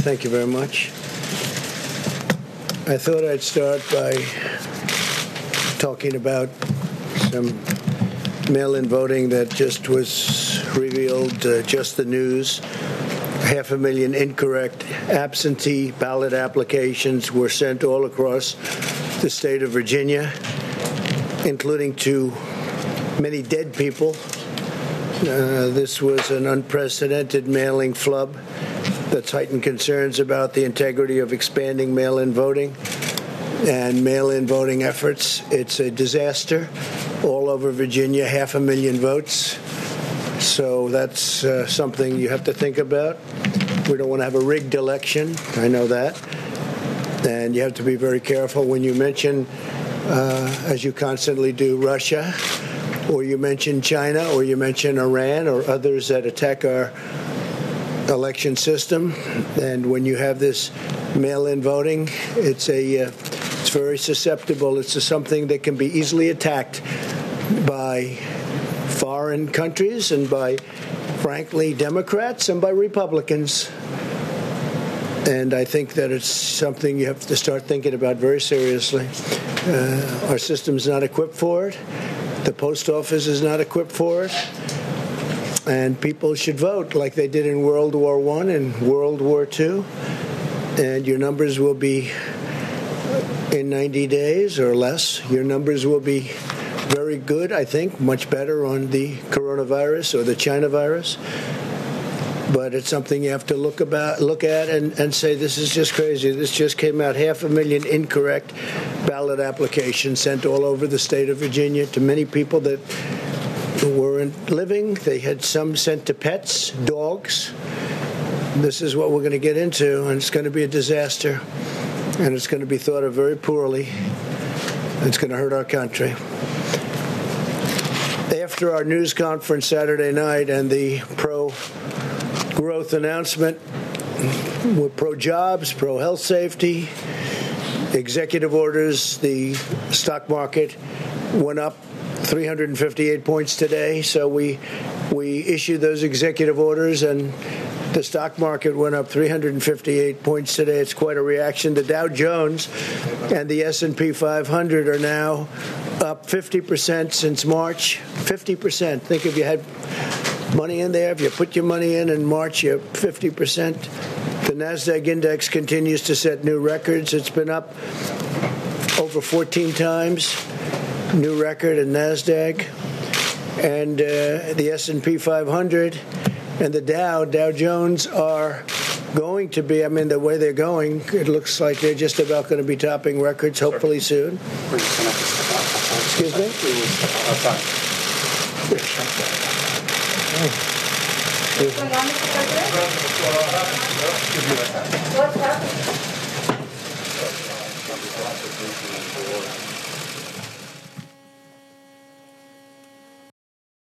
Thank you very much. I thought I'd start by talking about some mail in voting that just was revealed, uh, just the news. Half a million incorrect absentee ballot applications were sent all across the state of Virginia, including to many dead people. Uh, this was an unprecedented mailing flub that's heightened concerns about the integrity of expanding mail in voting and mail in voting efforts. It's a disaster all over Virginia, half a million votes. So that's uh, something you have to think about. We don't want to have a rigged election. I know that. And you have to be very careful when you mention, uh, as you constantly do, Russia, or you mention China, or you mention Iran, or others that attack our election system. And when you have this mail-in voting, it's a uh, it's very susceptible. It's something that can be easily attacked by foreign countries and by, frankly, Democrats and by Republicans. And I think that it's something you have to start thinking about very seriously. Uh, our system's not equipped for it. The post office is not equipped for it and people should vote like they did in World War One and World War Two, and your numbers will be in 90 days or less. Your numbers will be very good, I think, much better on the coronavirus or the China virus. But it's something you have to look about, look at, and, and say this is just crazy. This just came out half a million incorrect ballot applications sent all over the state of Virginia to many people that weren't living. They had some sent to pets, dogs. This is what we're going to get into, and it's going to be a disaster, and it's going to be thought of very poorly. It's going to hurt our country. After our news conference Saturday night and the pro growth announcement, we're pro jobs, pro health safety, executive orders, the stock market went up 358 points today. So we we issued those executive orders and the stock market went up 358 points today. It's quite a reaction. The Dow Jones and the S&P 500 are now up 50% since March. 50%. Think if you had money in there, if you put your money in in March, you're 50%. The Nasdaq index continues to set new records. It's been up over 14 times new record in Nasdaq, and uh, the S&P 500 and the Dow Dow Jones are going to be. I mean, the way they're going, it looks like they're just about going to be topping records. Hopefully soon. Excuse me. What's happening?